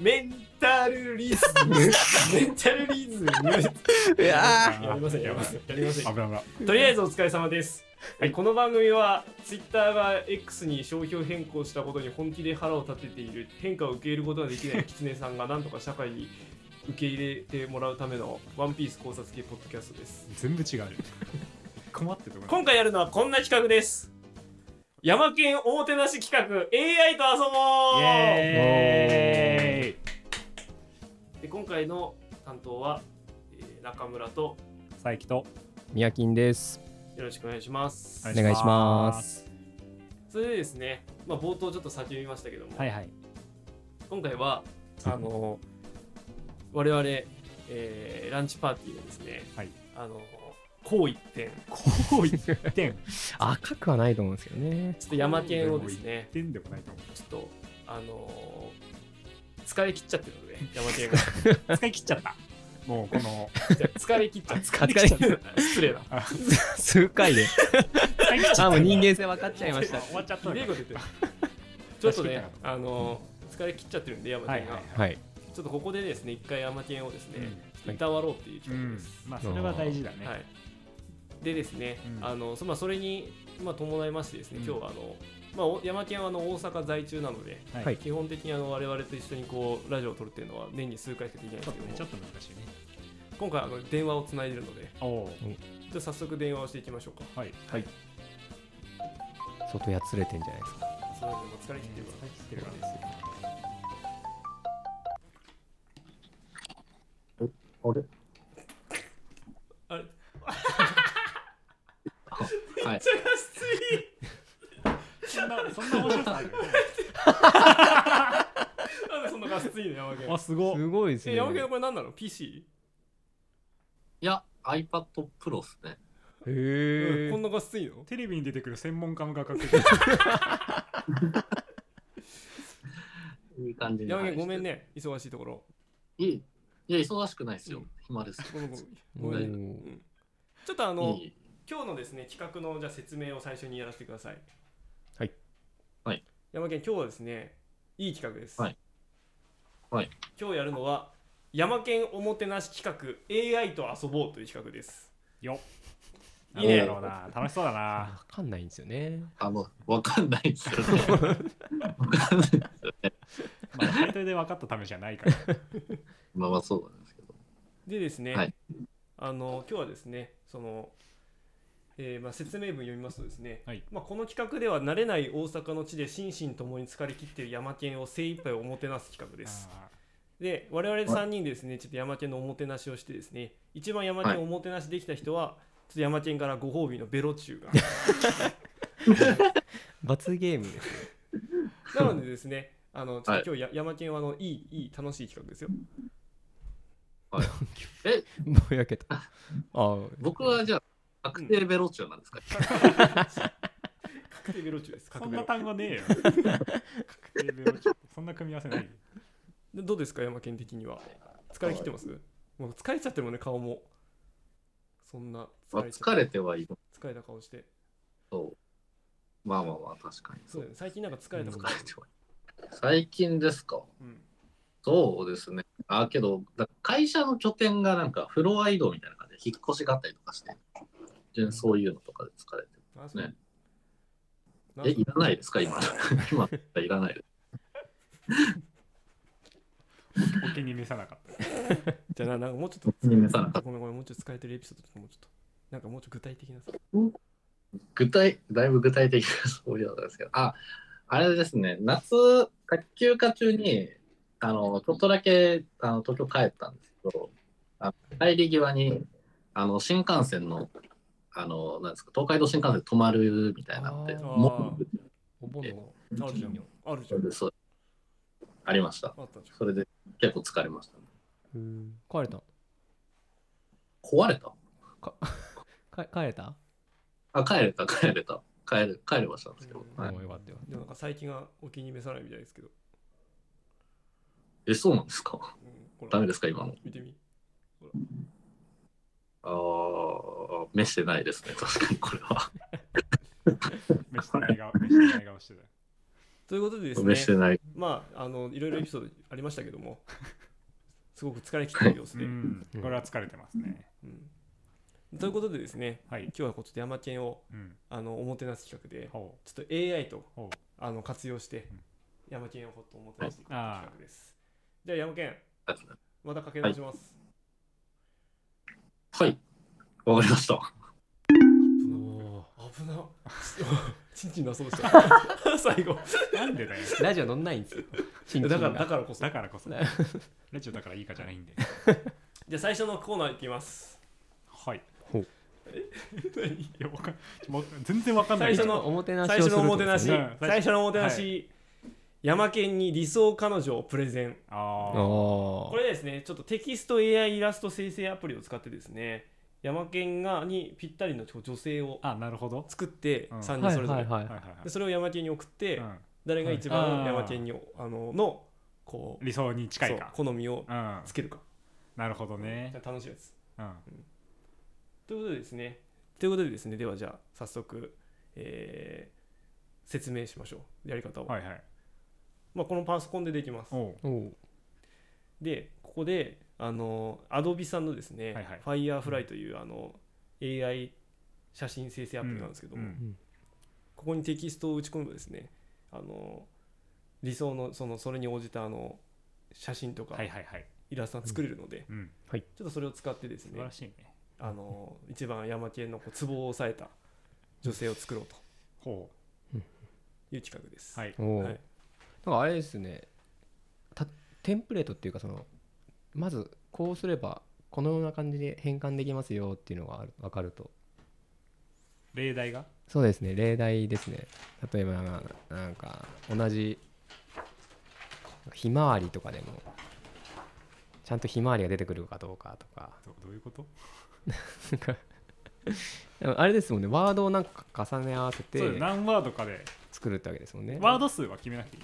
メンタルリズム。メンタルリズム。いややりませんやりませんやりません。危ない危ない。とりあえずお疲れ様です。はい、この番組は Twitter が X に商標変更したことに本気で腹を立てている。変化を受け入れることができないキツネさんがなんとか社会に受け入れてもらうためのワンピース考察系ポッドキャストです。全部違う。困ってると今回やるのはこんな企画です。山県おもてなし企画 AI と遊ぼうイエーイで今回の担当は、えー中村と佐伯とみやきんです。よろしくお願いします。お願いします。それでですね、まあ、冒頭ちょっと先読みましたけども、はいはい今回はあの我々、えーランチパーティーのですね、はいあのこう一点こう一点赤くはないと思うんですけどね。ちょっと山県をですね。点でもないと思う。ちょっとあの疲れ切っちゃってるので山県が。使い切っちゃった。もうこのじゃあ疲れ切っちゃ疲れ切っちゃっ失礼だ。あ 数回で。使い切っちゃあ、もう人間性分かっちゃいました。終わっちゃった ちょっとねあの疲れ切っちゃってるんで山県が、はいはいはい。ちょっとここでですね一回山県をですね、うん。いたわろうっていううん企画です、まあそれは大事だね。はい、でですね、うん。あのそまあ、それに、まあ、伴いましてですね、うん。今日はあの、まあお、山県はあの大阪在中なので、はい。はい。基本的にあの我々と一緒にこうラジオを撮るっていうのは年に数回しかできないんですけどちょっと難しいね。今回あの電話をつないでるので、じゃあ早速電話をしていきましょうか。はい。はい。外やつれてんじゃないですか。それでも疲れ切ってるから、疲れ切ってるからですよあれあれはいめっちゃがそんなそんな面白さあるなんでそんな画質いいの山県あすごいすごいですえ、ね。山県これ何なの ?PC? いや、iPad Pro っすね。へえ。こんな画質いいの？テレビに出てくる専門家の画角いい感じに。山県ごめん。ね、忙しいところ。いい。いや、忙しくないですよ。暇です。ごめんちょっとあの、いい今日のですね企画のじゃあ説明を最初にやらせてください。はい。はい。山県今日はですねいい企画です。はい。はい。今日やるのは山県おもてなし企画 AI と遊ぼうという企画です。よいいね。なんだろうな。楽しそうだな。わかんないんですよね。あの、わかんないですよね。わかんないですよね。まあタイトルで分かったためじゃないから。まあまあそうなんですけど。でですね、はい。あの今日はですねその、えーまあ、説明文読みますとですね、はい。まあ、この企画では慣れない大阪の地で心身ともに疲れ切っている山県を精一杯おもてなす企画です。あで我々3人でですねちょっと山県のおもてなしをしてですね一番山県をおもてなしできた人は、ちょっと山県からご褒美のベロチューが。罰ゲームですね。なのでですねあのちょっと今日や、山県はあのいいいい楽しい企画ですよ。ぼやけた。ああ、僕はじゃあ、確定ベロチュアなんですか、確定ベロチューです。ー。そんな単語ねえよ。確定ベロチョそんな組み合わせない。どうですか？山県的には。疲れ切ってます？もう疲れちゃってるもんね顔も。そんなまあ疲れちゃって疲れてはいる。疲れた顔して。と、まあまあまあ、確かに。そうだよね。最近なんか疲れたことある疲れてはいる。最近ですか？うん。そうですね。あ、けど、だ会社の拠点がなんかフロア移動みたいな感じで引っ越しがあったりとかして、全然そういうのとかで疲れてる。あそう。ねえ、いらないですか？今。今、いらないです。お気に召さなかった。じゃあななんかもうちょっと。気に召さなかっごめんごめんもうちょっと疲れてるエピソードとかもうちょっと。なんかもうちょっと具体的なさ具体、だいぶ具体的なそういうのですけど、あ、あれですね、夏、卓球課中に、あの、ちょっとだけ、あの、東京帰ったんですけど、あ帰り際に、あの、新幹線の、あの、なんですか、東海道新幹線止まるみたいなので、あー。もうお盆のあるじゃん。あるじゃん。ありました。それで結構疲れました、ね。うん。帰れた？壊れた？か 帰れた？あ、帰れた、帰れた。帰れ、帰れましたんですけど。うん。はい。でもなんか最近はお気に召さないみたいですけど、え、そうなんですか？うん、ほらダメですか今の？見てみああ、召してないですね。確かにこれは。飯してない顔飯してない顔してたということでですね、梅してない。まあ、あのいろいろエピソードありましたけども、すごく疲れ切っている様子で。うんこれは疲れてますねうんということでですね、はい今日はこうちょっと山県をうんあのおもてなす企画で、ほちょっと AI とあの活用してうん、山県をほっとおもてなしていく企画です。じゃあ山県、またかけ直します。はい。わかりました。危な。ちんちん出そうでした。最後。なんでだよラジオ乗んないんですよ。チンチンだからがだからこそ。だからこそ ラジオだからいいかじゃないんで じゃあ最初のコーナーいきます。はいほう何？いやわかんもう全然わかんない最初のおもてなし最初のおもてなし、最初のおもてなし、山県に理想彼女をプレゼン。あこれですね、ちょっとテキスト AI イラスト生成アプリを使ってですね、山県がにぴったりの女性をあなるほど。作って、うん。3ーはい人それぞれ。はいはいはい。はいはいでそれを山県に送って、うん。誰が一はい。番山県に、あののこう理想に近いか。好みをうん。つけるか。なるほどね。じゃあ楽しいです。うん。ということでですね、ということでですね、ではじゃあ早速、えー説明しましょう。やり方を。はいはいまあ、このパソコンでできます。で、ここで、あの、Adobe さんのですね、はいはい。Firefly というあの AI 写真生成アプリなんですけども、うん。うん。ここにテキストを打ち込むとですね、あの理想のそのそれに応じたあの写真とかはいはいはい。イラストが作れるので、うん。ちょっとそれを使ってですね素晴ら、しいね。あの一番山系のこうツボを押さえた女性を作ろうとほいう企画です。うはい。はいなんかあれですね。たテンプレートっていうかそのまずこうすればこのような感じで変換できますよっていうのがある分かると。例題が？そうですね。例題ですね。例えばなんか同じひまわりとかでもちゃんとひまわりが出てくるかどうかとか。どどういうこと？あれですもんね。ワードをなんか重ね合わせて。何ワードかで作るってわけですもんね。ワード数は決めなくていい。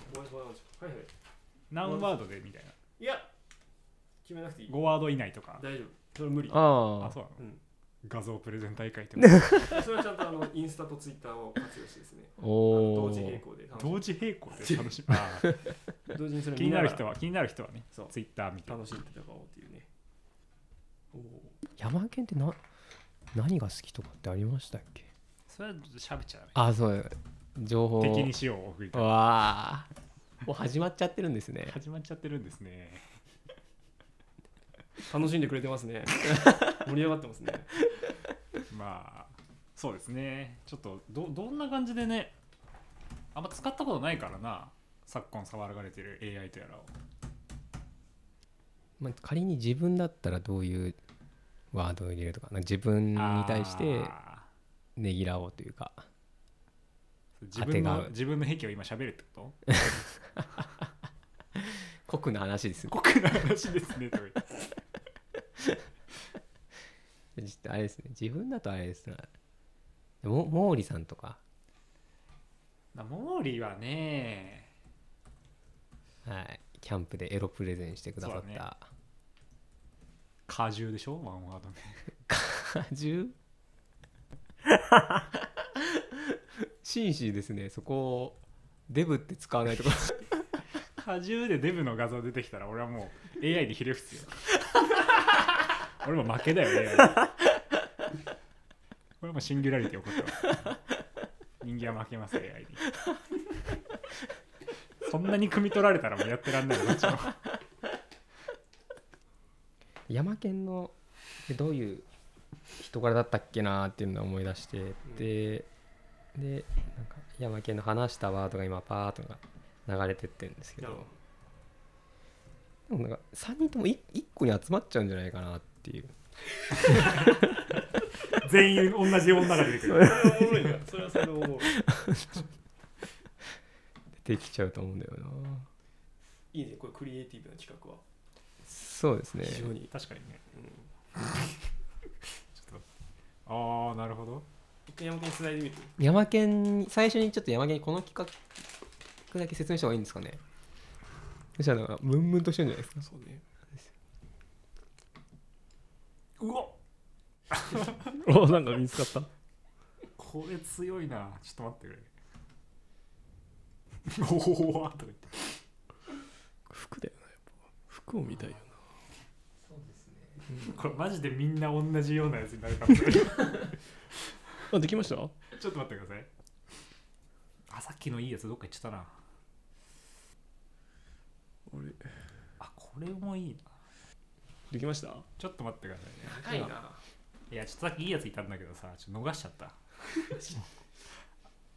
何ワードでみたいな。いや、決めなくていい。5ワード以内とか。大丈夫。それ無理。ああ。あそうなの？うん。画像プレゼン大会って それはちゃんとあのインスタとツイッターを活用してですね、同時並行で同時並行で楽しむ。あー。同時にそれ気になる人は気になる人はねそう。ツイッター見て。ら楽しんで戦おうっていうね。山県ってな何が好きとかってありましたっけ？それは喋っちゃダメ。あそう情報敵にしよう送りたい。わあ。もう始まっちゃってるんですね。始まっちゃってるんですね。楽しんでくれてますね。盛り上がってますね。まあそうですね。ちょっとどどんな感じでねあんま使ったことないからな。昨今騒がれてる AI とやらを。まあ、仮に自分だったらどういうワードを入れるとか自分に対してあねぎらおうというか。ー自分の自分の癖を今喋るってこ 酷な話ですと酷な話ですねとか言ってちょっとあれですね。自分だとあれですねも毛利さんとか。なモーリーはね。はい。キャンプでエロプレゼンしてくださった。果汁でしょ？ワンワードね。果汁？紳士ですねそこをデブって使わないとこ果汁でデブの画像出てきたら俺はもう AI でひれ伏すよ。俺も負けだよ AI これもシンギュラリティ起こったわ。人間は負けます AI に。そんなに汲み取られたらもうやってらんないよこっちも。山県のでどういう人柄だったっけなっていうのを思い出して、ででなんか山県の話したワードが今パーッとが流れてってるんですけどでもなんか3人とも 1, 個に集まっちゃうんじゃないかなっていう。全員同じ女が出てくそるれはおもろいな。それはそれでおもろい。出てきちゃうと思うんだよな。いいね、これクリエイティブな企画は。そうですね。非常に。確かにね。うん。ちょっと。ああなるほど。一回山県につないでみる山県に最初にちょっと山県にこの企画だけ説明した方がいいんですかね。そしたらムンムンとしてるんじゃないですか。そうね。うわ おなんか見つかった？これ強いな。ちょっと待ってくれ。おおとか言って。服だよなやっぱ。服を見たいよそうですね。これマジでみんな同じようなやつになるかもしれない。なあできました？ちょっと待ってください。あさっきのいいやつどっか行っちゃったな。俺あこれもいいな。できました？ちょっと待ってくださいね。高いな。いやちょっとさっきいいやついたんだけどさちょっと逃しちゃった。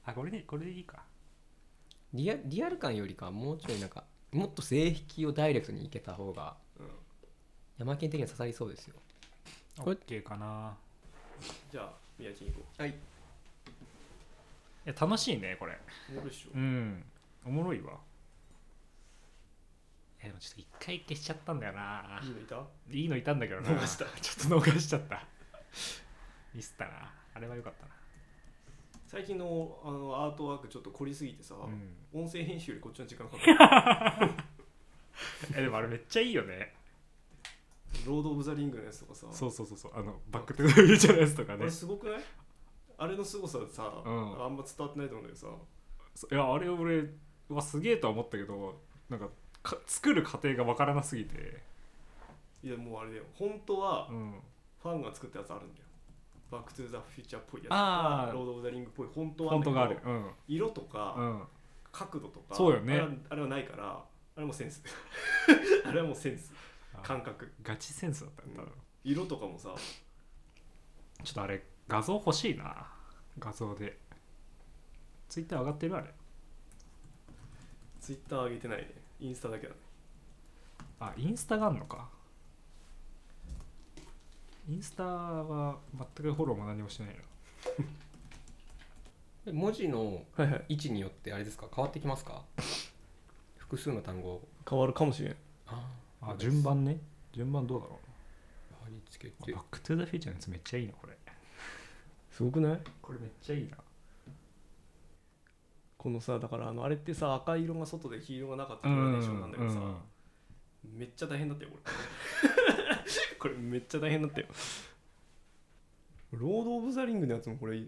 あこれでこれでいいか。リアリアル感よりかはもうちょいなんかもっと性癖をダイレクトにいけた方がうん。山県的には刺さりそうですよ。OK かな。じゃあ宮地に行こはい。いや楽しいねこれ。うおもろいっしょ。うん。おもろいわ。えでもちょっと一回消しちゃったんだよな。いいのいた？いいのいたんだけどな。逃した。ちょっと逃しちゃった。ミスったな。あれはよかったな。最近のあのアートワークちょっと凝りすぎてさ、うん。音声編集よりこっちの時間かかる えでもあれめっちゃいいよねロード・オブ・ザ・リングのやつとかさ。そうそうそうそうあのバック・トゥ・ザ・フューチャーのやつとかあねれすごくない？あれの凄ささ、うん。あんま伝わってないと思うんだけどさ。そいやあれ俺はすげえとは思ったけどなんかか作る過程がわからなすぎて。いやもうあれだよ。本当はうん。ファンが作ったやつあるんだよ。バック・トゥ・ザ・フューチャーっぽいやつあー。ロード・オブ・ザ・リングっぽい本当は本当がある。うん。色とか、うん。角度とかそうよね。あれはないからあれもセンス。あれはもうセンス。あ感覚。ガチセンスだったんだ、うん。色とかもさ。ちょっとあれ画像欲しいな。画像で。ツイッター上がってるあれ。ツイッター上げてないね。インスタだけだね。あインスタがあんのか。インスタは全くフォローも何もしてないのえ 文字のはいはい。位置によってあれですか？変わってきますか？複数の単語。変わるかもしれん。ああ順番ね。順番どうだろ貼り付けうて。バックトゥザフューチャーのやつめっちゃいいなこれ。すごくない？これめっちゃいいな。このさだからあのあれってさ赤色が外で黄色がなかったグラデーションなんだけどさ、めっちゃ大変だったよこれ。これめっちゃ大変だったよ。ロード・オブ・ザ・リングのやつもこれ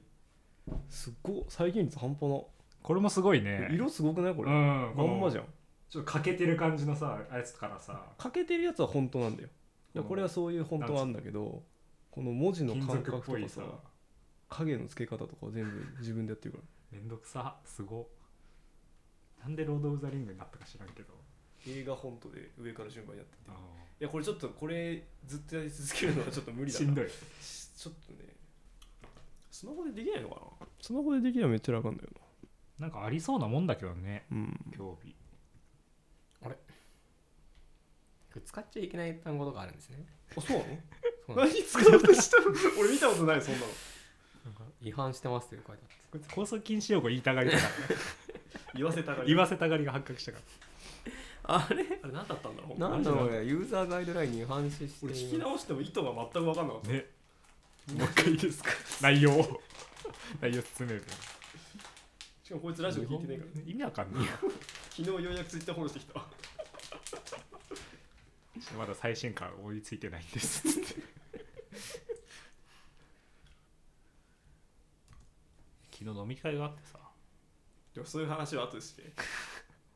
すっごい再現率半端な。これもすごいね。色すごくないこれ、うん。まんまじゃんちょっと欠けてる感じのさやつからさ。欠けてるやつは本当なんだよ。いやこれはそういう本当なんだけどこの文字の金感覚とかさ影の付け方とかは全部自分でやってるから。めんどくさ。すごなんでロード・オブ・ザ・リングになったか知らんけど。映画フォントで上から順番にやってて。いあやこれちょっとこれずっとやり続けるのはちょっと無理だな。しんどい。ちょっとね。スマホでできないのかな？スマホでできないのめっちゃ楽なんだよな。んかありそうなもんだけどね。なうん。興味使っちゃいけない単語とかあるんですね。あそうなの？そうなんで何使おうとしたの？俺見たことないそんなの。なんか違反してますって書いてあって。こいつ放送禁止用語言いたがりだから 言わせたがり。言わせたがりが発覚したかあれ？あれ何だったんだろう？なんだろうね？ユーザーガイドラインに違反しして。俺聞き直しても意図が全く分かん。なかったらねもう一回いいですか内容を内容説明でしかもこいつラジオ聞いてねえから意味わかん。ない昨日ようやくツイッターフォローしてきたわまだ最新刊追いついてないんです。昨日飲み会があってさ。でもそういう話は後でして。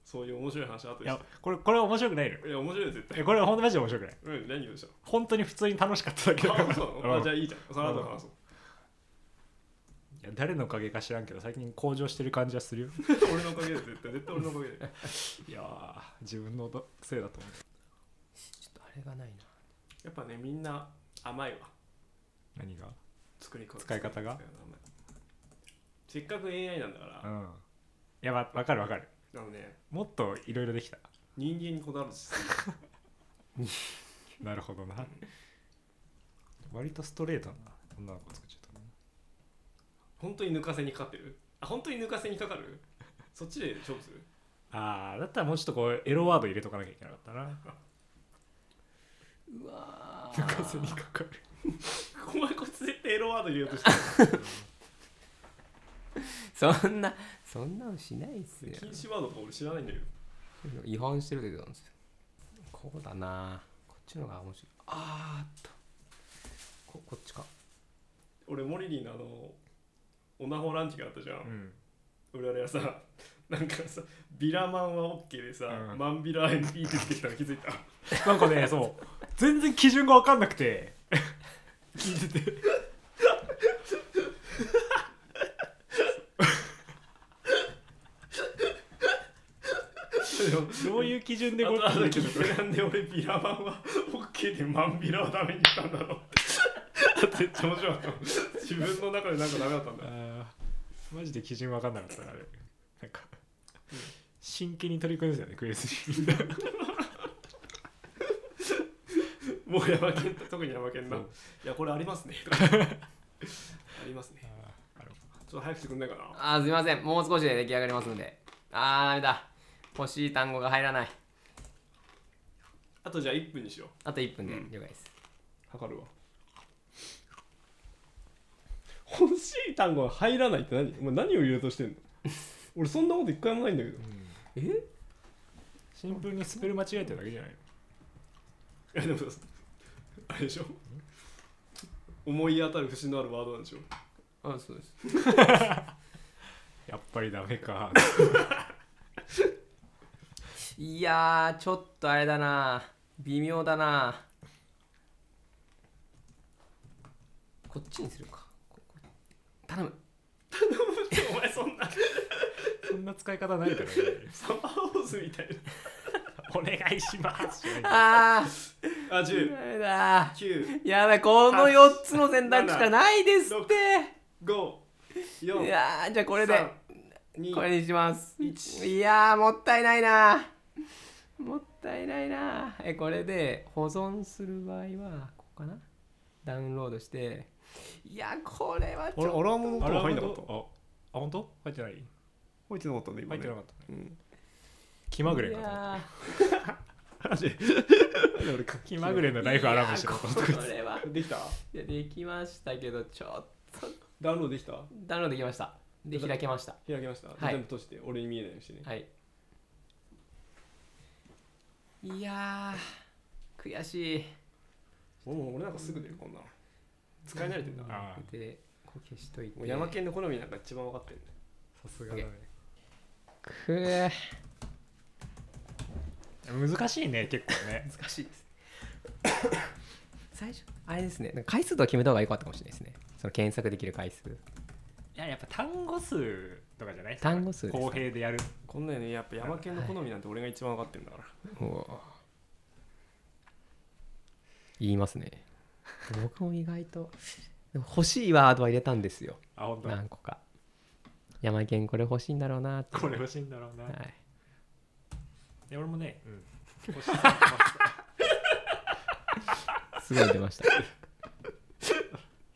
そういう面白い話は後いやでしこれこれ面白くないのていや面白いよ絶対。えこれ本当マジで面白くない？うん何をした本当に普通に楽しかっただけだから。あそうなの？あうん。じゃあいいじゃん。その後で話そういや誰のおかげか知らんけど最近向上してる感じはするよ。俺のおかげで絶対。絶対俺のおかげでいやー自分のどせいだと思うれがないな。やっぱねみんな甘いわ。何が？作り方。使い方が？使い甘いせっかく AI なんだから、うん。いやわ分かる分かる。あのねもっといろいろできた。人間にこだわるし。なるほどな。割とストレートな女の子作っちゃったね本当に抜かせにかかってる？あ本当に抜かせにかかる？そっちで勝負する？ああだったらもうちょっとこうエロワード入れとかなきゃいけなかったなうわ抜かせにかかる。お前こいつ絶対エロワード入れようとしてる。そんなそんなのしないっすよ。禁止ワードとか俺知らないんだけど。違反してるって言ってたんですよこう。だなこっちのが面白いあーっとここっちか俺モリリーのあのオナホランチがあったじゃん、う。ん俺あれはさなんかさビラマンは OK でさ、う。んマンビラ NP って出てきたの気づいたなんかねそう。全然基準が分かんなくて。聞いてて。どういう基準でこれあとあとなんで俺ビラマンは OK でマンビラはダメにしたんだろう。ってめっちゃ面白かった。自分の中でなんかダメだったんだ。あーマジで基準分かんなかったなあれ。なんか真剣に取り組んでたよねクエスにもう山県特に山県なそう。いやこれありますね。ありますね。ちょっと早くしてくんないかな。あーすみません。もう少しで出来上がりますので。あーダメだ。欲しい単語が入らない。あとじゃあ1分にしよう。あと1分で。うん。了解です、測るわ。欲しい単語が入らないって何？お前何を言おうとしてんの？俺そんなこと一回もないんだけど。え？シンプルにスペル間違えてるだけじゃないの？いやでもさあれでしょ。思い当たる節のあるワードなんでしょ。あそうです。やっぱりダメか。いやーちょっとあれだな。微妙だな。こっちにするか。ここ。頼む。お前そんな。そんな使い方ないからねサマーホースみたいお願いします。ああ10ダメだ9やばいこの4つの選択肢しかないですって。5い4やーじゃあこれで。2これにします。1いやーもったいないな。もったいないな。えこれで保存する場合はここかな？ダウンロードして。いやこれはちょっと。俺はもう入んなかった。ああ本当？入ってない？入ってなかったんだ今ね。入ってなかったね。うん気まぐれいかと。思っやマジ俺た気まぐれのライフアラームしてたいやこれはできた？いやできましたけどちょっと。ダウンロードできた？ダウンロードできました。で開けました。開けました、はい。全部閉じて俺に見えないようにしてね。はい。いやー悔しい。俺も俺なんかすぐ出るこんなの。使い慣れてんだああ。でこう消しといて。もう山県の好みなんか一番分かってるねさすがだね。くー難しいね結構ね。難しいです。最初あれですね。なんか回数とか決めた方が良かったかもしれないですね。その検索できる回数。いややっぱ単語数とかじゃない単語数公平でやる。こんなよねやっぱ山県の好みなんて俺が一番分かってるんだから。おお。言いますね。僕も意外と欲しいワードは入れたんですよ。あ本当？何個か。山県これ欲しいんだろうなって。これ欲しいんだろうな、い、はいや俺もね、うん、すごい出ました。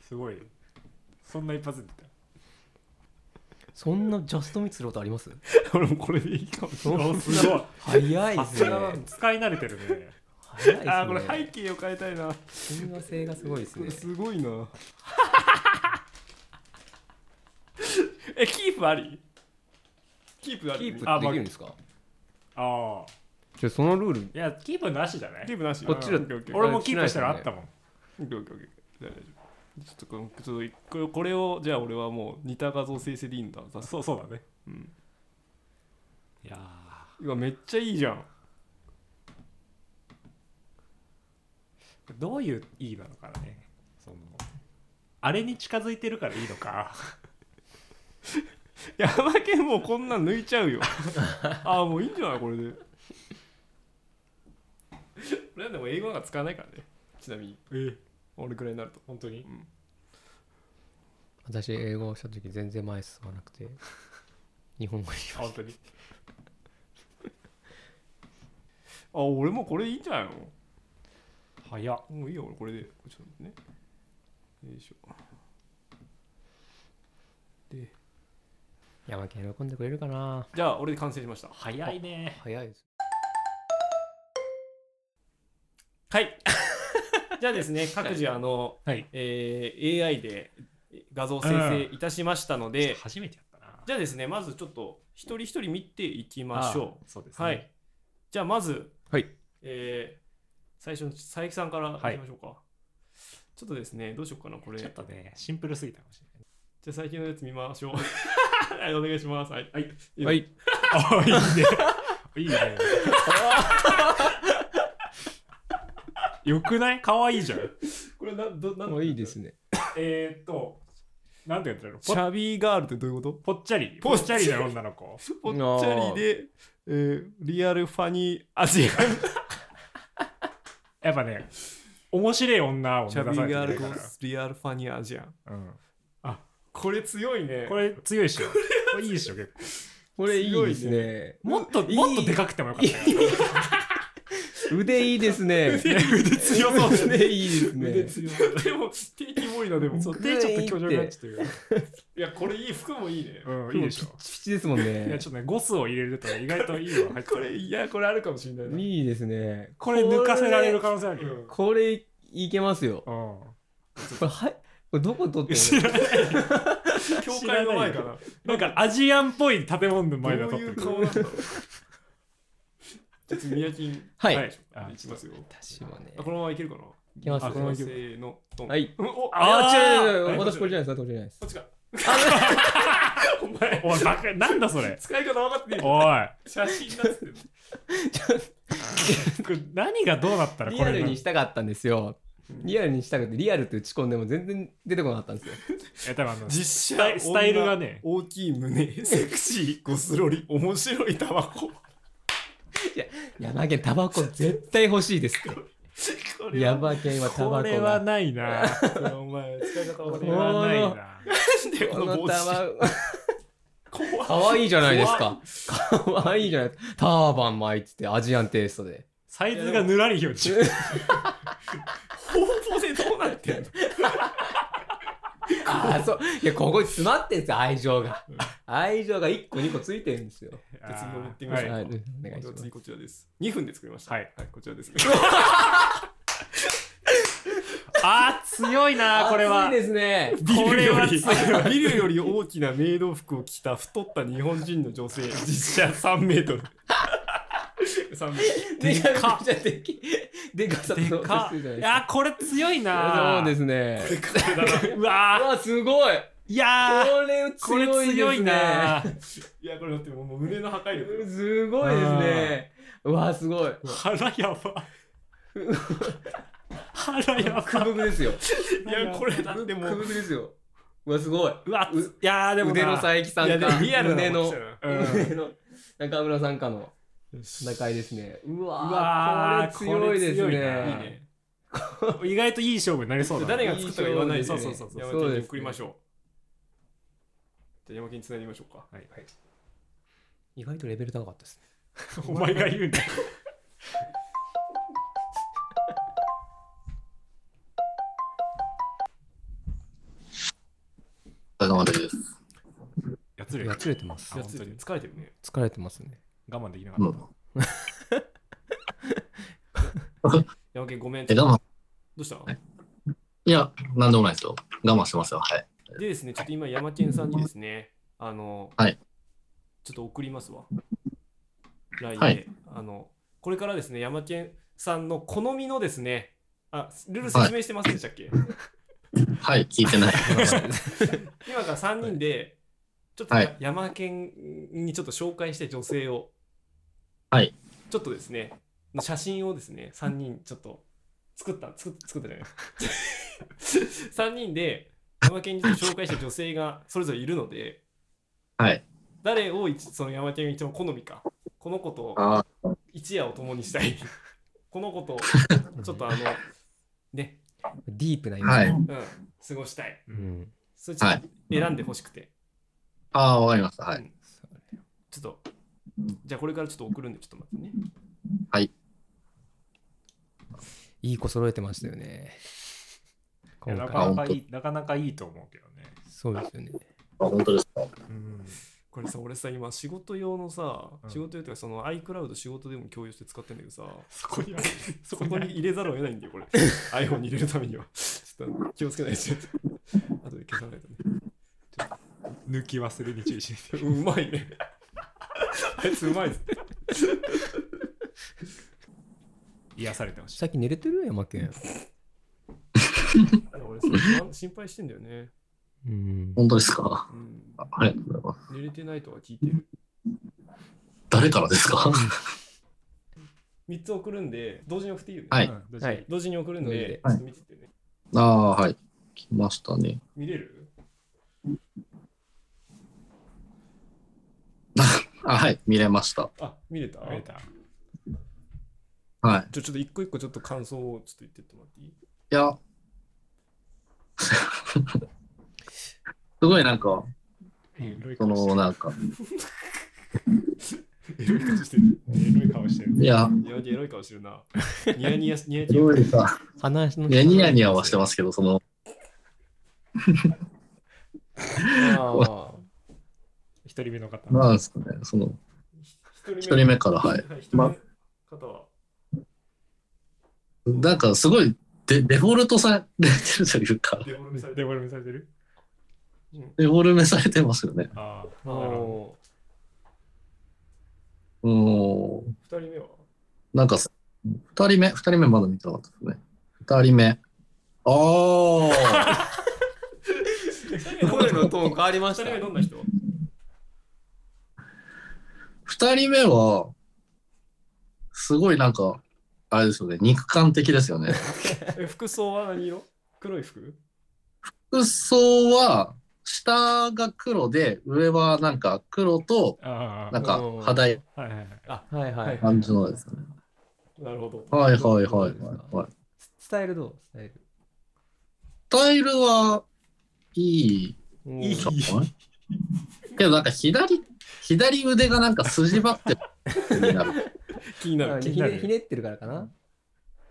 すごい。そんな一発そんなジャストミツロとあります？俺もこれでいいかもしれない。たすごい。早いさですね。使い慣れてるね。早いですね。あーこれ背景を変えたいな。親和性がすごいですね。すごいな。えキープあり？キープありキープあできるんですか？ああ。じゃあそのルール。いやキープなしじゃない？キープなし。こっちだ俺もキープしたらあったもん。オッケーオッケーオッケー。大丈夫。ちょっとこのちょっとこれをじゃあ俺はもう似た画像生成でいいんだ。さそうそうだね。うん。いやうわめっちゃいいじゃん。ーどういういいなのかね。そのあれに近づいてるからいいのか 山県もうこんなん抜いちゃうよ。ああもういいんじゃないこれで。俺はでも英語なんか使わないからね。ちなみに。え俺くらいになると。本当に。私英語をした時全然前進まなくて。日本語にしまし本当に。あ俺もこれいいんじゃないの？早っ。もういいよ俺これで。ちょっと待ってね。よいしょた山県喜んでくれるかな？じゃあ俺で完成しました。早いね。早いです。はい。じゃあですね各自あの、はい。えー AI で画像生成いたしましたので、初めてやったな。じゃあですねまずちょっと一人一人見ていきましょあそうですうはい。じゃあまずはい。えー最初の佐伯さんからい。きましょうか、ちょっとですねどうしようかなこれ。じゃちょっとねシンプルすぎたかもしれない。あ最近のやつ見ましょう はいお願いします。はい。はい。はい。あいいね。いいね。よくない？可愛いじゃん。これなどなんいいですね。えー、っとなんて言ったのシャビーガールってどういうこと？ぽっちゃり。ぽっちゃり。な女の子。ぽっちゃりで、えー、リアルファニーアジア。ンやっぱね面白い女を目シャ指されビーガールてるからリアルファニーアジア。ンうんこれ強いね。これ強いっしょ。これいいっしょ結構。これいいですね。もっともっとでかくてもよかったよ。腕いいですね。腕強そうだね。腕いいですね。腕強そうでも定期多いなでもそう手ちょっと強調になっちゃってるいやこれいい服もいいね。うんいいでしょ。ピッチピチですもんいやねちょっとねゴスを入れると意外といいの入ってこれいやこれあるかもしれないな。いいですね。これ抜かせられる可能性あるよ。うん。これいけますよ。うん。これはいこれどこ撮って知らない。教会の前かななんかアジアンっぽい建物のど前で撮ういうってる。顔なんだろうちょっと宮金はい、はい。あいきますよ。私もね。あこのままいけるかな？いけますあこのままいせけるーの。ドンはい。おああ違う違う違う。え私これじゃないです私これじゃないです。こっちかお前。おいバカなんだそれ。使い方分かってねえおい。写真だっつってんの。これ何がどうなったらこリアれルにしたかったんですよリアルにしたくてリアルって打ち込んでも全然出てこなかったんですよ。え多分あの実スタイスタイルがね。女大きい胸セクシーゴスロリ面白いタバコ。ヤバケンタバコ絶対欲しいですって。これはヤバケンはタバコこれはがないな。お前使い方これはないな。えでここのの帽子かわいいじゃないですか。かわいいじゃない。ですかターバン巻いててアジアンテイストでサイズがぬらりひょち方法でどうなってんの？ああそう。いやここに詰まってんですよ愛情が。愛情が1個2個ついてるんですよ。じゃあ次の行ってみましょう。はい。お願いします。次こちらです？2分で作りましたはいこちらです。あー強いな これは。熱いですね。これは強い。ビルより大きなメイド服を着た太った日本人の女性。実写3メートル3メーめちゃくちゃできでかさとでか。いやこれ強いな。そうですね。うわうわすごい。ーいやー。これ強いですね。強いないやこれだってもう胸の破壊力。すごいですね。うわすごい。腹やば。腹やば。くぶくですよ。いやこれだってもくぶうくですよ。うわすごい。うわいやーでもな。腕の佐伯さんか。リアルな 胸の中村さんかの戦いですね。うわうわーこれ強いですね。いいね。意外といい勝負になりそうだな。誰が作ったか言わないでそうそうそうそう。山県に送りましょう。じゃあ山県につないでみましょうか。はい。意外とレベル高かったですね。お前が言うんだよ。お疲れ様です。やつれやつれてます。やつあ本当に。疲れてるね。疲れてますね我慢できなかうった ごめん。え、我慢、どうした？はい。いや、なんでもないですよ。我慢してますよ。はい。でですね、ちょっと今、山健さんにですね、あの、はい。ちょっと送りますわ。LINE で、はいあの、これからですね、山健さんの好みのですね、あ、ルール説明してませんでしたっけ、はい、聞いてない。今から3人で、ちょっとはい。山健にちょっと紹介して女性を、はい。ちょっとですね、の写真をですね、3人ちょっと作った、作っ作ったじゃない。3人で山県に紹介した女性がそれぞれいるので、はい。誰を一その山県が一番好みか、この子とあ一夜を共にしたい、この子と ちょっとあの、ね、ディープなはい。うん、過ごしたい。うん。それちょっと選んでほしくて、ああ、わかりました。はい。ちょっと、じゃあこれからちょっと送るんで、ちょっと待ってね。いい子揃えてましたよねいや今回なかなかいいなかなかいいと思うけどねそうですよねあ、本当ですか？うんこれさ、俺さ、今仕事用のさ、うん仕事用というか、その iCloud 仕事でも共有して使ってんだけどさ、そこにある そこに入れざるを得ないんだよ、これ。iPhone に入れるためには。ちょっと気をつけないと。あとで消さないとね。抜き忘れに注意しない うまいね。あいつうまいです。癒されてほしい最近寝れてる山県俺さ不安心配してんだよね。うん。本当ですか？うん。あありがとうございます。寝れてないとは聞いてる。誰からですか？3つ送るんで同時に送っていいよね、はい。うんどっちはい。同時に送るん同時で。でちょっと見ててね、ああ、はい。来ましたね。見れる？あはい、見れました。あ見れた？見えた。はい。じゃあちょっと一個一個ちょっと感想をちょっと言ってってもらっていい？いや、すごいなんか、エロいその、なんか、エロい顔してる。エロい顔してる。いや、いやエロい顔してるな。ニヤニヤニヤニすごいさ、話のいやニヤニヤはしてますけど、その、あ一人目の方。なんですかね、その、一一人目から、はい。はい一人目の方は。なんか、すごいデ、デフォルトされてるというか、デフォルメされてデフォルメされてる？デフォルメされてますよね。あああなるほうーん。二人目は？なんか、二人目、二人目まだ見てなかったですね。二人目。ああ 声のトーン変わりました。二人目どんな人？二人目は、すごいなんか、あれですよね、肉感的ですよね。え服装は何色？黒い服？服装は、下が黒で、上はなんか黒と、なんかうん肌色。はいはいはい。はいはい。感じのですよね。なるほど。はいはいはいはい、はい。スタイルどう？スタイル。スタイルはいい。うんい。いじゃない。けどなんか左、左腕がなんか筋張ってる。気になるあひ気になるねひねってるからかな？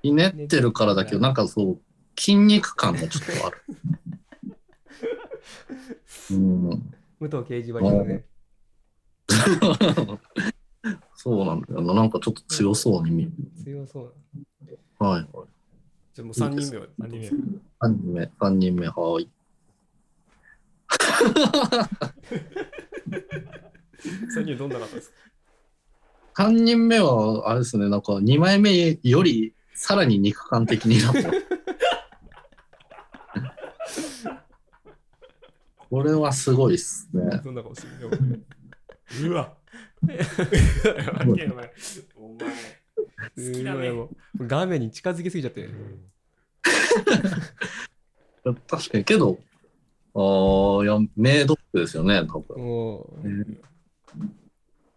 ひねってるからだけど、なんかそう、筋肉感がちょっとある。うん。武藤刑事ばりのね そうなんだよな。なんかちょっと強そうに見える。強そうはいはい。じゃあもう三人目は三人目3人目、3人目、はい。三人目どんな方ですか？3人目は、あれですね、なんか2枚目よりさらに肉感的になった。これはすごいっすね。どんな顔してる うわお前お前好きだね画面に近づきすぎちゃって確かに、けど、ああ、いや、メイド服ですよね、多分。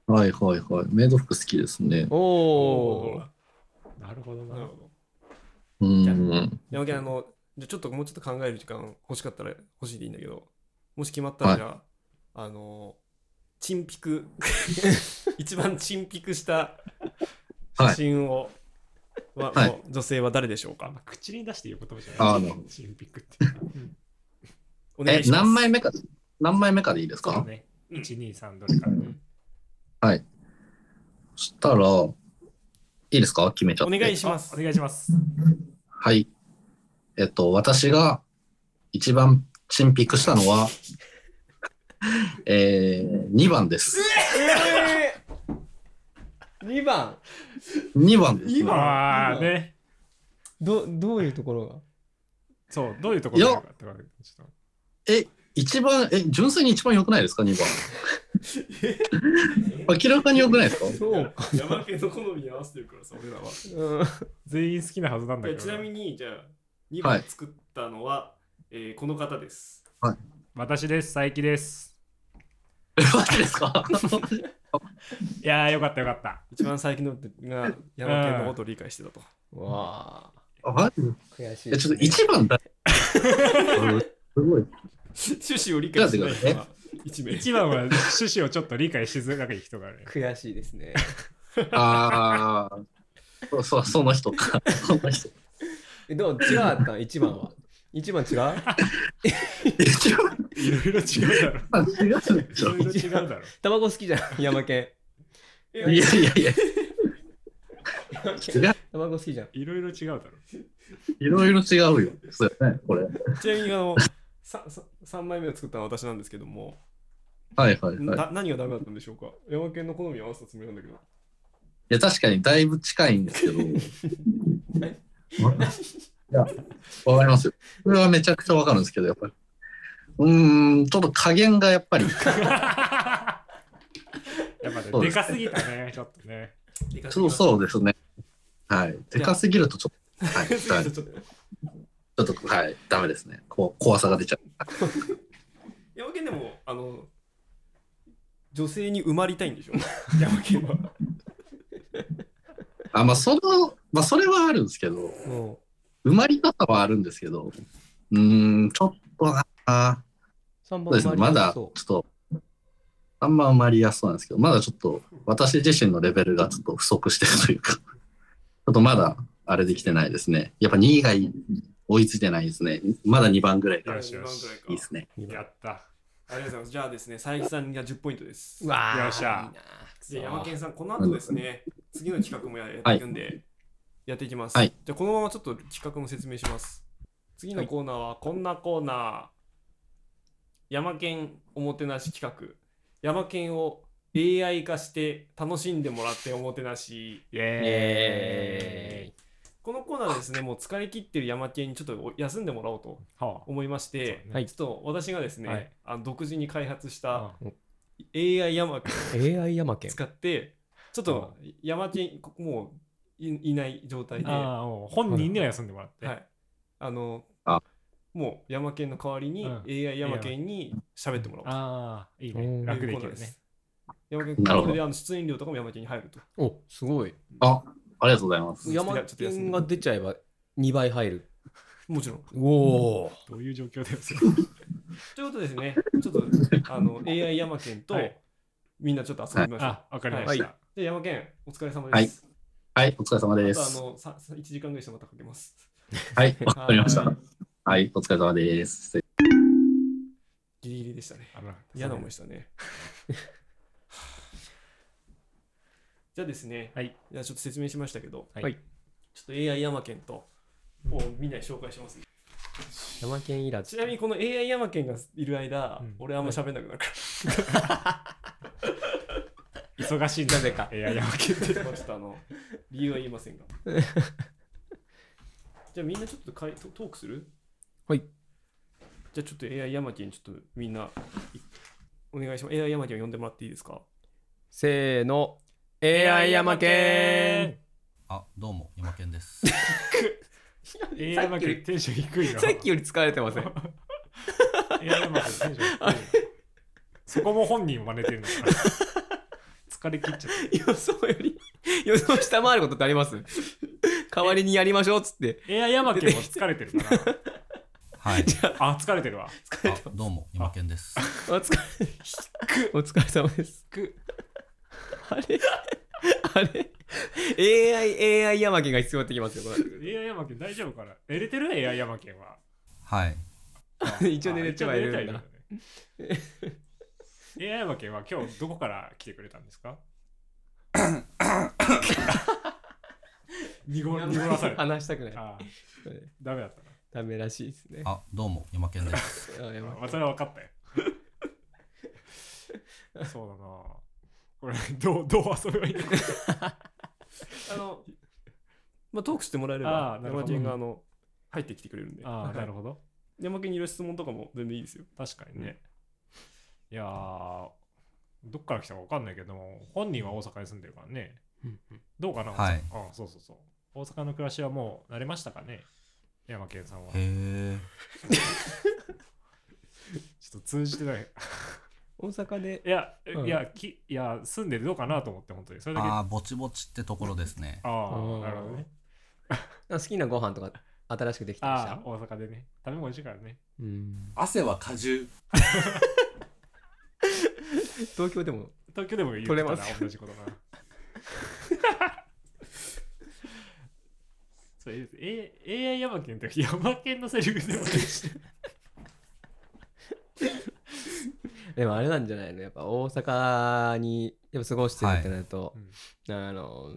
はいはいはい。メイド服好きですね。おおなるほどな。なるほどうん。山木あのじゃあちょっともうちょっと考える時間欲しかったら欲しいでいいんだけどもし決まったらじゃあ、あのチンピク 一番チンピクした写真を、ははい。の女性は誰でしょうか、まあ口に出して言う言葉じゃない。なるほンピックって。え、お願いします。何枚目か、何枚目かでいいですか？そうね123どれかねそしたら、いいですか？決めちゃって。お願いします。お願いします。はい。えっと、私が一番チンピクしたのは、えー、2番です。えー、2番。2番です、二番。ああね。どどういうところが？そうどういうところなのかってことちょっえ、一番、え、純粋に一番良くないですか ?2 番。明らかに良くないですか？そうか。山家の好みに合わせてるからさ俺らは。うん。と全員好きなはずなんだけどでちなみにじゃあ2はい。番作ったのは、えーこの方です。私です。佐伯です。え、マジですか？いやーよかったよかった。一番最近のが山家のことを理解してたと。わあ。あマジ？悔しい。え、ちょっと1番だ。すごい。趣旨を理解してない人が1名一番は趣旨をちょっと理解しづらい。人がね悔しいですね。ああ、そうそう、その人か。その人。えどう違かった1番は。1番違う？一番いろいろ違うだろ。違うでしょいろいろ違うだろ。卵好きじゃん山県いやいやいや、違う。卵好きじゃん。いろいろ違うだろ。いろいろ違うよ。そうよね、これ。ちなみにあのささ3枚目を作ったのは私なんですけども、はいはいはい。いな何がダメだったんでしょうか？山県の好みを合わせたつもりなんだけどや、確かにだいぶ近いんですけど。いや、わかりますよ。これはめちゃくちゃわかるんですけど、やっぱり。うーん、ちょっと加減がやっぱり、やっぱねそうででかすぎたねちょっとねそうそうですね。はい。でかすぎるとちょっと、はい、だちちょっとょっと、はい、ダメですね。こう怖さが出ちゃう。山県でもあの女性に埋まりたいんでしょ？山県はあ、まあ、その、まあ、それはあるんですけど、も埋まり方はあるんですけど、うーん、ちょっとな、う3そうですね、まだちょそっと、あんま埋まりやすそうなんですけど、まだちょっと私自身のレベルがちょっと不足してるというか、ちょっとまだあれできてないですね。やっぱ2位が追いついてないですね。まだ2番ぐらいがいよしよしいいですね。うやったありがとうございます。じゃあですね、佐伯さんが10ポイントです。うわーよっしゃで、山県さん、この後ですね、次の企画もややっていくんで、やっていきます。はいじゃあ、このままちょっと企画も説明します。次のコーナーは、こんなコーナー。山県おもてなし企画。山県を AI 化して楽しんでもらっておもてなし。イイエエこのコーナーですね、もう疲れ切ってる山県にちょっと休んでもらおうと思いまして、はいちょっと私がですね、はい。あの独自に開発しあた AI 山県ー AI 山県使ってちょっと山県もういいない状態で、本人には休んでもらって、い、あのあ。もう山県の代わりにうん。AI 山県に喋ってもらおうと。ああいいおねー楽でいうコーナーきるね山県これであの出演料とかも山県に入ると。おすごい。あ、ありがとうございます。山県が出ちゃえば2倍入るもちろん。おおどういう状況だよそれということですね、ちょっとあの AI 山県とはいみんなちょっと遊びましょう。あわかりました、はで山県、お疲れ様です。はい、お疲れ様であとあす。のささ1時間ぐらいしてまたかけます。はい、わかりましたはい。はい、お疲れ様です。ギリギリでしたね。あの嫌な思いしたね。じゃあですね、はい。じゃあちょっと説明しましたけど、はい。ちょっと AI 山県と、をみんなに紹介します。山県いらず。ちなみにこの AI 山県がいる間、うん。俺あんま喋んなくなるか忙しいんだなぜか。いやいや負けてら、まあちょっとあの、理由は言いませんが。じゃあみんなちょっとかいトトークする？はい。じゃあちょっと AI 山県ちょっとみんないお願いします。AI 山県を呼んでもらっていいですか？せーの AI 山県。あ、どうも、山健です。AI 負けテンション低いな。さっきより疲れてません。AI 負けテンション低い。そこも本人真似てるのかな。疲れ切っちゃっ予想より 予想下回ることってあります？代わりにやりましょうっつって。た AI 山県も疲れてるかはい。なあ疲れてるわ。あ、どうも、山健です。お疲れお疲れ様です。くあれ？あれ？AI, AI 山県が必要になってきますよこ AI 山県大丈夫かな？寝れてる AI 山県は。はい。れ 一応寝れてはいるんだあ一応寝れてはいるんだね AI 山県は今日どこから来てくれたんですか？濁濁らされた。話したくない。あダメだったな。ダメらしいですね。あ、どうも、山健です。あ山まあ、それは分かったよ。そうだなこれ、どう、どう遊べばいいの？あの、まあ、トークしてもらえれあばー、なるほど山県があの入ってきてくれるんで、ああ、はいなるほど。山県にいろいろ質問とかも全然いいですよ。確かにね。いやー、どっから来たか分かんないけども、本人は大阪に住んでるからね。どうかな？はい大阪あそうそうそう。大阪の暮らしはもう慣れましたかね？山健さんは。ちょへえ。っと通じてない。大阪でいや、うんいや、きいや、住んでるどうかなと思って、本当に。それだけ。ああー、ぼちぼちってところですね。ああなるほどね。好きなご飯とか新しくできたりした？ああ、大阪でね。食べ物美味しいからね。うん汗は果汁東京でも東京でも言ってたな取れます同じことな。そう A- AI ヤマケンってヤマケンのセリフでもいいし。でもあれなんじゃないの？やっぱ大阪にやっぱ過ごしてるってなると、はいあの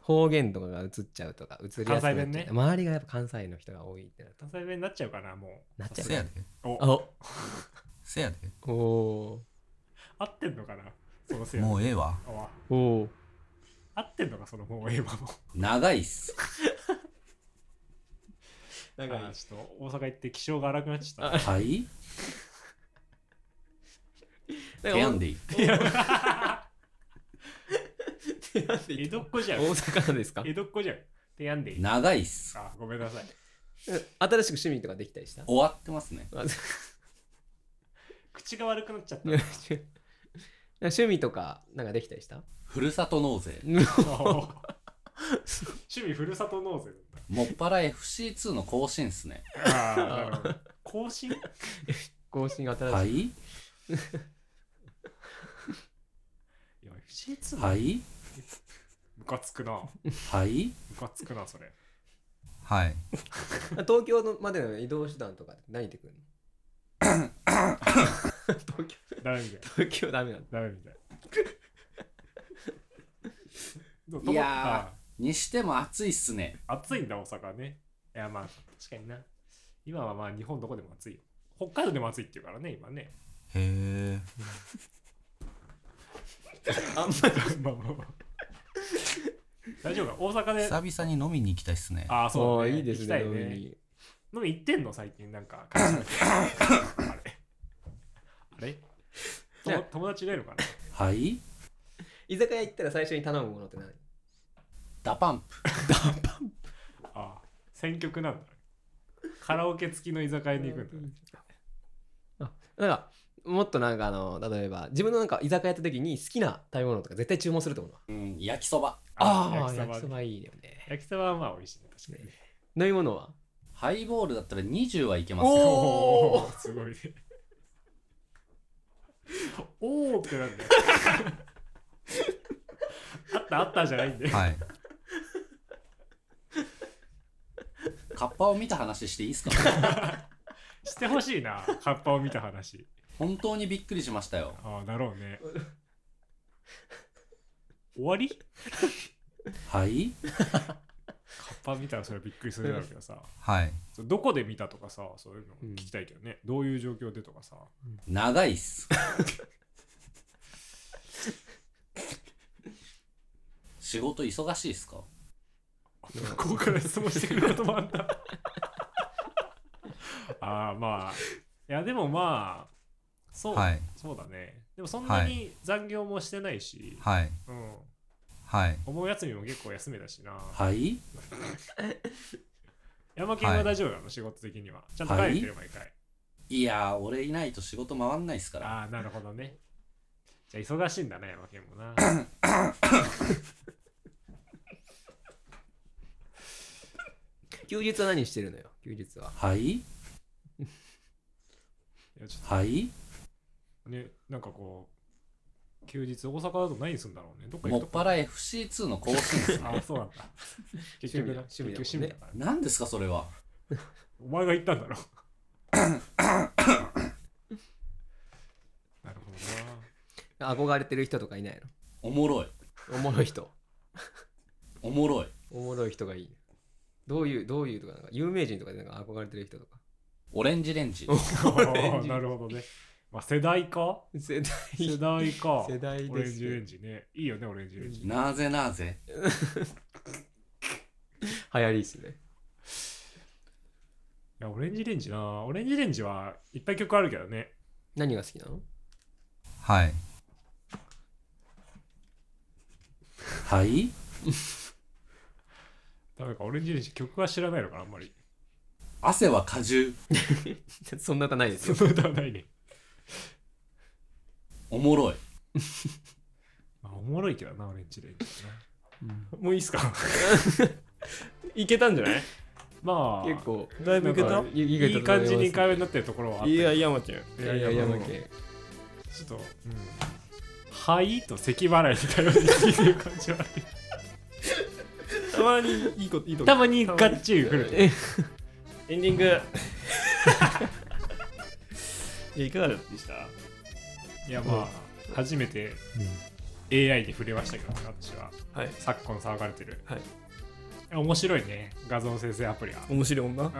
方言とかが移っちゃうとか移りやすくなっちゃう。関西弁ね。周りがやっぱ関西の人が多いってなると。関西弁になっちゃうかな、もう。なっちゃう。せやで。お。せやで。おお合ってんのかなそのせいもうええわ。お。ーおー。合ってんのかそのもうええわも長いっす。なんかちょっと。大阪行って気性が荒くなっちゃった。はい？テアンディ。江戸っ子じゃん。大阪ですか？江戸っ子じゃん。手やんでいい長いっす。あごめんなさい。新しく趣味とかできたりした？終わってますね。あ口が悪くなっちゃった。趣味とかなんかできたりした？ふるさと納税。趣味ふるさと納税もっぱら FC2 の更新っすね。更新？更新が新しい、はい？い？や FC2 はい？ムカつくな。はいムカつくなそれ。はい。東京のまでの移動手段とか何で来るの？東 京ダメみたい。東京ダメなんだダメみたい。どう？いやにしても暑いっすね。あ暑いんだ大阪ね。いやまあ確かにな。今はまあ日本どこでも暑いよ。北海道でも暑いっていうからね今ね。へえ。あんままあまあまあ大丈夫か？大阪で。久々に飲みに行きたいっすね。ああそう、ね、いいですね飲み行きたいね。に。飲み行ってんの？最近なんか。あれ？あれ？友友達いないのかな？はい？居酒屋行ったら最初に頼むものって何？ダパン。プ。ああ選曲なんだ。ねカラオケ付きの居酒屋に行くんだ。ねあなんかもっとなんかあの例えば自分のなんか居酒屋やった時に好きな食べ物とか絶対注文するってことうん、焼きそば。ああ焼きそば。焼きそばいいよね。焼きそばはまあ美味しいね確かにね。飲み物は？ハイボールだったら20はいけます。よ。おおすごいね。おおってなんだよ。あったあったじゃないんで。はい。カッパを見た話していいっすか？してほしいなカッパを見た話本当にびっくりしましたよ。ああだろうね。終わり？はい？カッパ見たらそれはびっくりするだろうけどさ。はい。どこで見たとかさそういうのうん。聞きたいけどね、どういう状況でとかさ。長いっす。仕事忙しいっすか？ここから質問してくることもあったああまあ。いやでもまあそう、はい。そうだね。でもそんなに残業もしてないし、はい。うん。はい。お盆休みも結構休めだしな。はい？山県は大丈夫なの、仕事的には。ちゃんと帰ってる毎回、いやー、俺いないと仕事回んないっすから。ああなるほどね。じゃあ忙しいんだね山県もな。休日は何してるのよ？休日は。はい？はい？とねなんかこう休日大阪だと何するんだろうねどっか行くともっぱら FC2 の更新っすね。ああそうなんだ 結局な趣味だ結局趣味だから、何ですかそれは？お前が言ったんだろ なるほどな憧れてる人とかいないおもろい。のおもろい人おもろい。おもろい人がいいどういうどういうとかなんか有名人とかでなんか憧れてる人とかオレンジレンジ。あ ーなるほどね。まあ世代か？世代世代か。世代ですオレンジレンジね。いいよね、オレンジレンジ。なぜなぜ？流行りっすねいや、オレンジレンジな。オレンジレンジはいっぱい曲あるけどね。何が好きなの？はい。はい？ダメか、オレンジレンジ曲は知らないのかな、あんまり。汗は果汁。そんな歌ないですよそんな歌はないね。おもろい。まあ、おもろいけどな、オレンジレンジな。もういいっすか？いけたんじゃない？まあ、結構だいぶいけた？いい感じに会話になってるところはあったいや山ちゃんいいやいや山県ちょっと、うん。はいと咳払いみたいな聞いてる感じはある。たまにいいこといいとこたまにガッチリ来る。エンディングいかがでした？いや、まあ、初めて AI に触れましたけどね、私は。はい昨今騒がれてる。はい面白いね、画像生成アプリは。面白い女？うん。こ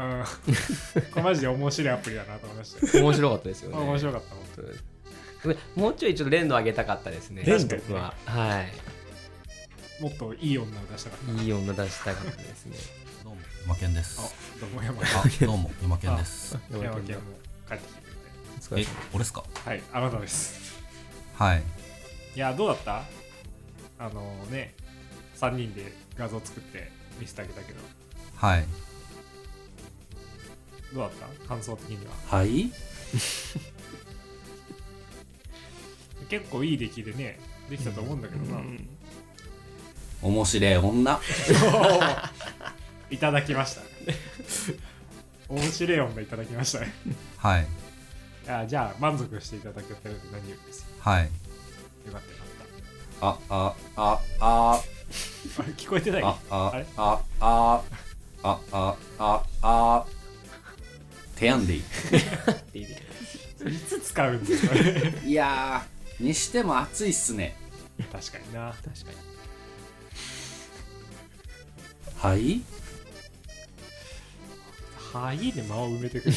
れマジで面白いアプリだなと思いましたよ。面白かったですよね面白かった、本当にもうちょいちょっと連度上げたかったですね連度僕ははもっといい女を出したかった。いいい女出したかったですねどうも、山健です。あ、どうも山どうも、山健です。山県も帰ってきてくれて。え、俺っすか？はい、あなたです。はい。いやどうだった？あのね3人で画像作って見せてあげたけど。はい。どうだった？感想的には。はい？結構いい出来でねできたと思うんだけどな、面白い女。いただきました面白い女いただきましたね。はいあじゃあ満足していただけたようで何よりです。よはい。よかったよかっああああたあ。れ 聞こえてない？あああれ？ああああああ。手やんでいい。いつ使うんですかね？いやーにしても暑いっすね。確かにな。確かに。はい？はいで間を埋めてくる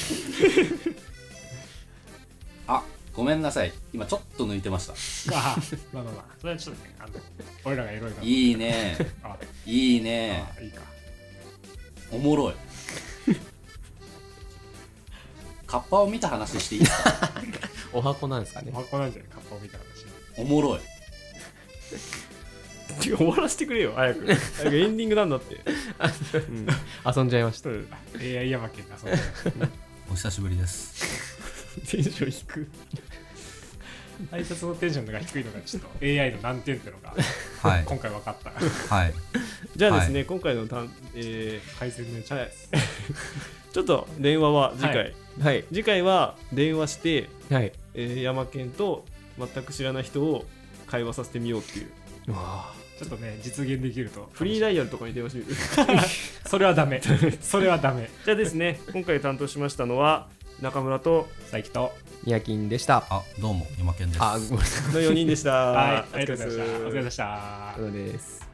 あごめんなさい。今ちょっと抜いてました。あまあまあまあ。それはちょっとねあの俺らがエロいから いいね。あいいね。あいいか。おもろい。カッパを見た話していいですか？お箱なんですかね。お箱なんじゃない？カッパを見た話。おもろい。終わらせてくれよ早く。早くエンディングなんだって、うん。遊んじゃいました。AI ヤマケンがそんなお久しぶりです テンション低く挨拶のテンションが低いのがちょっと AI の難点っていうのがはい。今回分かった。はい。じゃあですね、今回のたん、え改善の余地はいーちょっと電話は次回、はい。はい次回は電話して、はい。えー、山県と全く知らない人を会話させてみようっていう。うわちょっとね実現できると。フリーダイヤルとかに電話してみる。それはダメ。それはダメ。じゃあですね今回担当しましたのは中村と佐伯と。ニヤキンでした。あどうも山健です。あごめんなさい。の4人でした。はいありがとうございました。お疲れ様でした。そうです